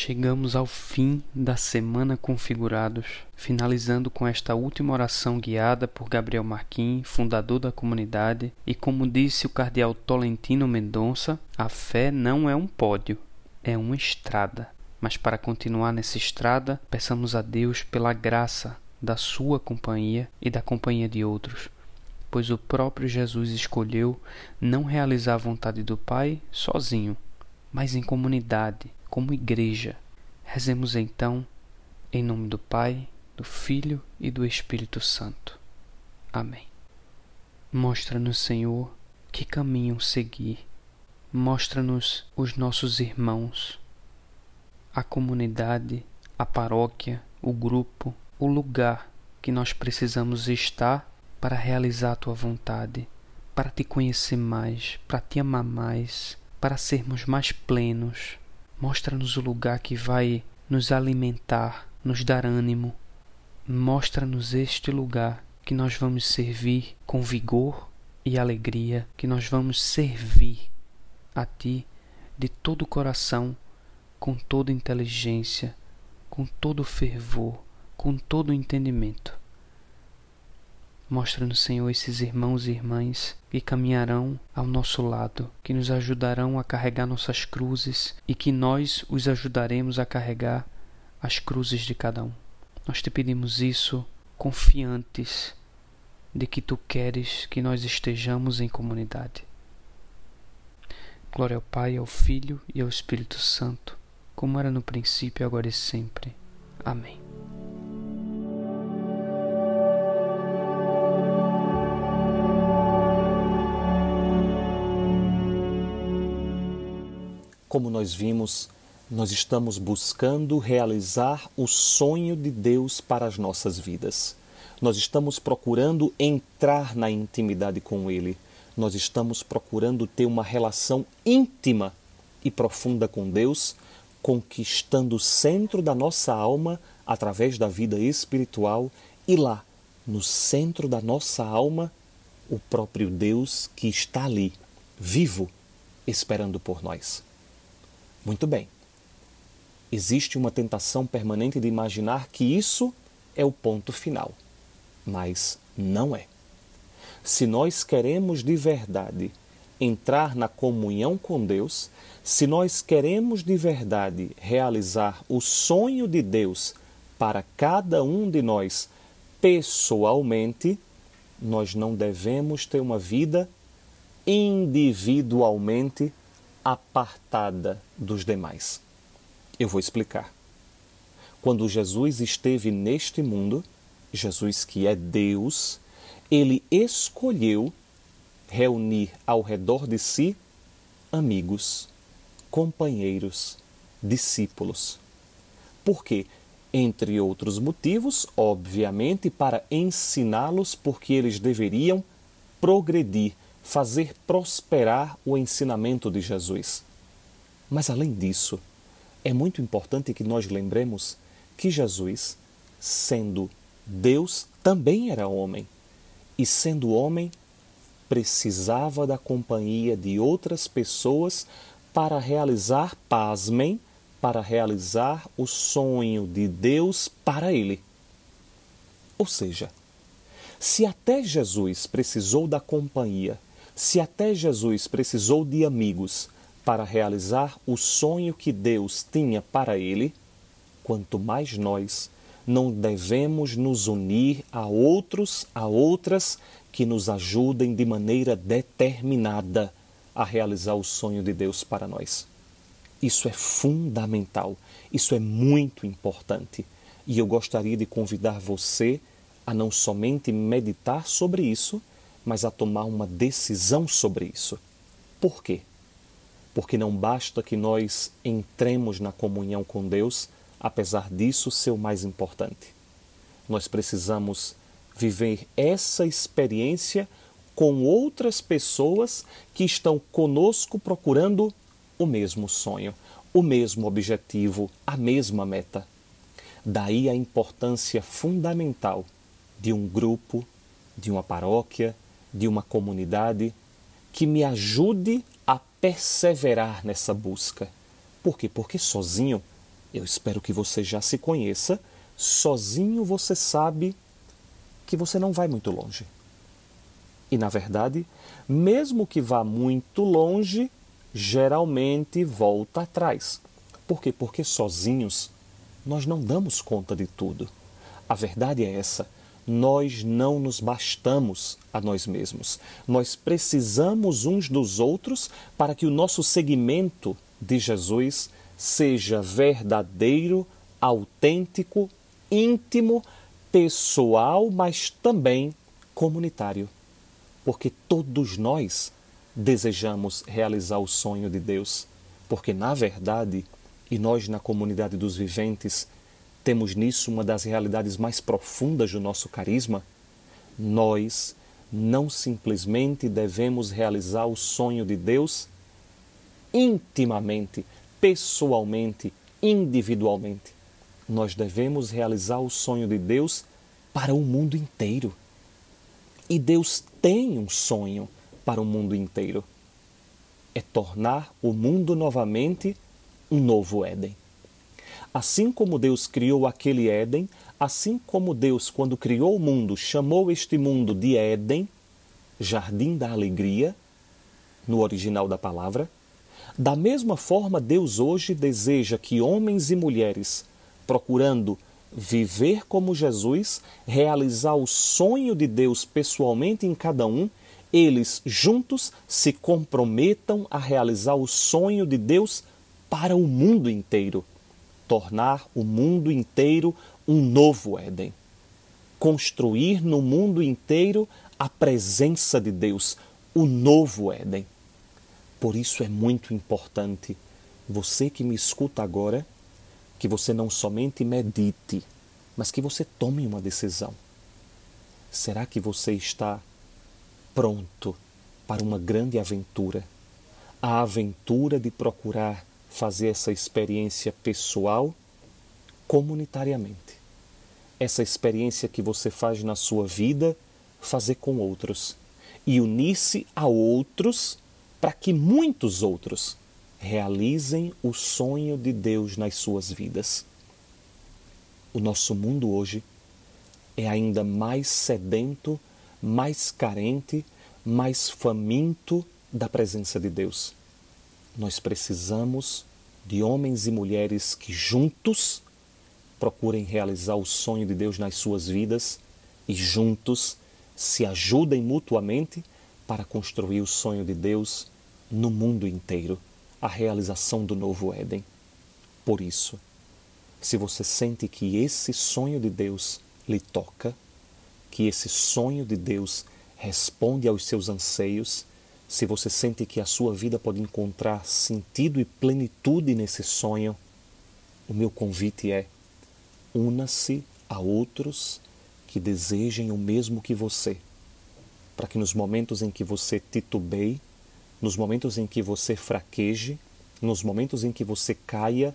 Chegamos ao fim da semana configurados, finalizando com esta última oração guiada por Gabriel Marquim, fundador da comunidade, e como disse o cardeal Tolentino Mendonça, a fé não é um pódio, é uma estrada. Mas para continuar nessa estrada, peçamos a Deus pela graça da sua companhia e da companhia de outros, pois o próprio Jesus escolheu não realizar a vontade do Pai sozinho, mas em comunidade, como igreja. Rezemos então, em nome do Pai, do Filho e do Espírito Santo. Amém. Mostra-nos, Senhor, que caminho seguir. Mostra-nos os nossos irmãos, a comunidade, a paróquia, o grupo, o lugar que nós precisamos estar para realizar a tua vontade, para te conhecer mais, para te amar mais, para sermos mais plenos Mostra-nos o lugar que vai nos alimentar, nos dar ânimo. Mostra-nos este lugar que nós vamos servir com vigor e alegria, que nós vamos servir a Ti de todo o coração, com toda inteligência, com todo fervor, com todo entendimento. Mostra-nos, Senhor, esses irmãos e irmãs que caminharão ao nosso lado, que nos ajudarão a carregar nossas cruzes e que nós os ajudaremos a carregar as cruzes de cada um. Nós te pedimos isso confiantes de que tu queres que nós estejamos em comunidade. Glória ao Pai, ao Filho e ao Espírito Santo, como era no princípio, agora e sempre. Amém. Como nós vimos, nós estamos buscando realizar o sonho de Deus para as nossas vidas. Nós estamos procurando entrar na intimidade com Ele. Nós estamos procurando ter uma relação íntima e profunda com Deus, conquistando o centro da nossa alma através da vida espiritual e lá, no centro da nossa alma, o próprio Deus que está ali, vivo, esperando por nós. Muito bem. Existe uma tentação permanente de imaginar que isso é o ponto final, mas não é. Se nós queremos de verdade entrar na comunhão com Deus, se nós queremos de verdade realizar o sonho de Deus para cada um de nós pessoalmente, nós não devemos ter uma vida individualmente apartada dos demais. Eu vou explicar. Quando Jesus esteve neste mundo, Jesus que é Deus, ele escolheu reunir ao redor de si amigos, companheiros, discípulos. Por quê? Entre outros motivos, obviamente, para ensiná-los porque eles deveriam progredir fazer prosperar o ensinamento de Jesus. Mas além disso, é muito importante que nós lembremos que Jesus, sendo Deus, também era homem. E sendo homem, precisava da companhia de outras pessoas para realizar, pasmem, para realizar o sonho de Deus para ele. Ou seja, se até Jesus precisou da companhia se até Jesus precisou de amigos para realizar o sonho que Deus tinha para ele, quanto mais nós não devemos nos unir a outros, a outras que nos ajudem de maneira determinada a realizar o sonho de Deus para nós. Isso é fundamental, isso é muito importante. E eu gostaria de convidar você a não somente meditar sobre isso, mas a tomar uma decisão sobre isso. Por quê? Porque não basta que nós entremos na comunhão com Deus, apesar disso ser o mais importante. Nós precisamos viver essa experiência com outras pessoas que estão conosco procurando o mesmo sonho, o mesmo objetivo, a mesma meta. Daí a importância fundamental de um grupo, de uma paróquia, de uma comunidade que me ajude a perseverar nessa busca. Por quê? Porque sozinho Eu espero que você já se conheça. Sozinho você sabe que você não vai muito longe. E, na verdade, mesmo que vá muito longe, geralmente volta atrás. Por quê? Porque sozinhos nós não damos conta de tudo. A verdade é essa. Nós não nos bastamos a nós mesmos. Nós precisamos uns dos outros para que o nosso seguimento de Jesus seja verdadeiro, autêntico, íntimo, pessoal, mas também comunitário. Porque todos nós desejamos realizar o sonho de Deus, porque na verdade, e nós na comunidade dos viventes temos nisso uma das realidades mais profundas do nosso carisma, nós não simplesmente devemos realizar o sonho de Deus intimamente, pessoalmente, individualmente. Nós devemos realizar o sonho de Deus para o mundo inteiro. E Deus tem um sonho para o mundo inteiro. É tornar o mundo novamente um novo Éden. Assim como Deus criou aquele Éden, assim como Deus, quando criou o mundo, chamou este mundo de Éden, jardim da alegria, no original da palavra, da mesma forma, Deus hoje deseja que homens e mulheres, procurando viver como Jesus, realizar o sonho de Deus pessoalmente em cada um, eles juntos se comprometam a realizar o sonho de Deus para o mundo inteiro tornar o mundo inteiro um novo Éden. Construir no mundo inteiro a presença de Deus, o novo Éden. Por isso é muito importante, você que me escuta agora, que você não somente medite, mas que você tome uma decisão. Será que você está pronto para uma grande aventura? A aventura de procurar fazer essa experiência pessoal comunitariamente. Essa experiência que você faz na sua vida, fazer com outros. E unir-se a outros para que muitos outros realizem o sonho de Deus nas suas vidas. O nosso mundo hoje é ainda mais sedento, mais carente, mais faminto da presença de Deus. Nós precisamos de homens e mulheres que juntos procurem realizar o sonho de Deus nas suas vidas e juntos se ajudem mutuamente para construir o sonho de Deus no mundo inteiro, a realização do novo Éden. Por isso, se você sente que esse sonho de Deus lhe toca, que esse sonho de Deus responde aos seus anseios, se você sente que a sua vida pode encontrar sentido e plenitude nesse sonho, o meu convite é: una-se a outros que desejem o mesmo que você, para que nos momentos em que você titubeie, nos momentos em que você fraqueje, nos momentos em que você caia,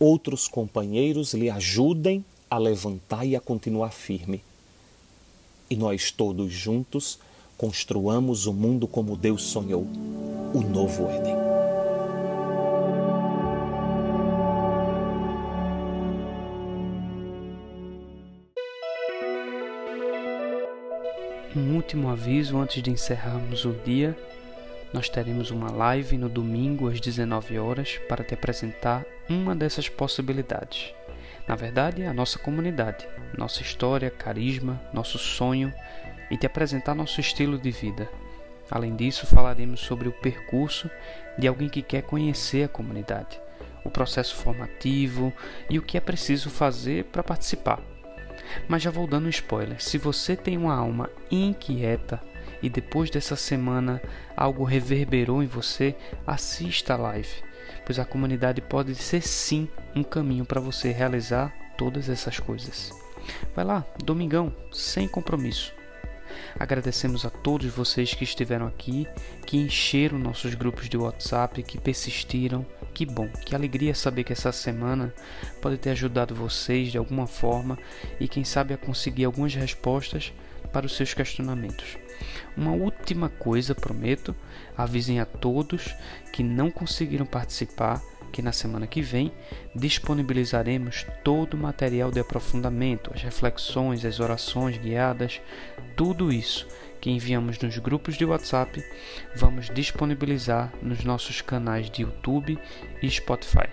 outros companheiros lhe ajudem a levantar e a continuar firme. E nós todos juntos construamos o mundo como Deus sonhou o novo Éden. Um último aviso antes de encerrarmos o dia. Nós teremos uma live no domingo às 19 horas para te apresentar uma dessas possibilidades. Na verdade, é a nossa comunidade, nossa história, carisma, nosso sonho e te apresentar nosso estilo de vida. Além disso, falaremos sobre o percurso de alguém que quer conhecer a comunidade, o processo formativo e o que é preciso fazer para participar. Mas já vou dando um spoiler: se você tem uma alma inquieta e depois dessa semana algo reverberou em você, assista a live, pois a comunidade pode ser sim um caminho para você realizar todas essas coisas. Vai lá, domingão, sem compromisso. Agradecemos a todos vocês que estiveram aqui, que encheram nossos grupos de WhatsApp, que persistiram. Que bom, que alegria saber que essa semana pode ter ajudado vocês de alguma forma e quem sabe a conseguir algumas respostas para os seus questionamentos. Uma última coisa, prometo, avisem a todos que não conseguiram participar que na semana que vem disponibilizaremos todo o material de aprofundamento, as reflexões, as orações guiadas, tudo isso que enviamos nos grupos de WhatsApp, vamos disponibilizar nos nossos canais de YouTube e Spotify.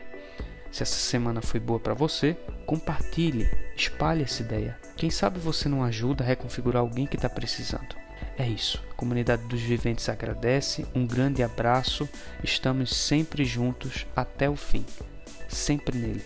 Se essa semana foi boa para você, compartilhe, espalhe essa ideia. Quem sabe você não ajuda a reconfigurar alguém que está precisando. É isso. A comunidade dos viventes agradece. Um grande abraço. Estamos sempre juntos até o fim. Sempre nele.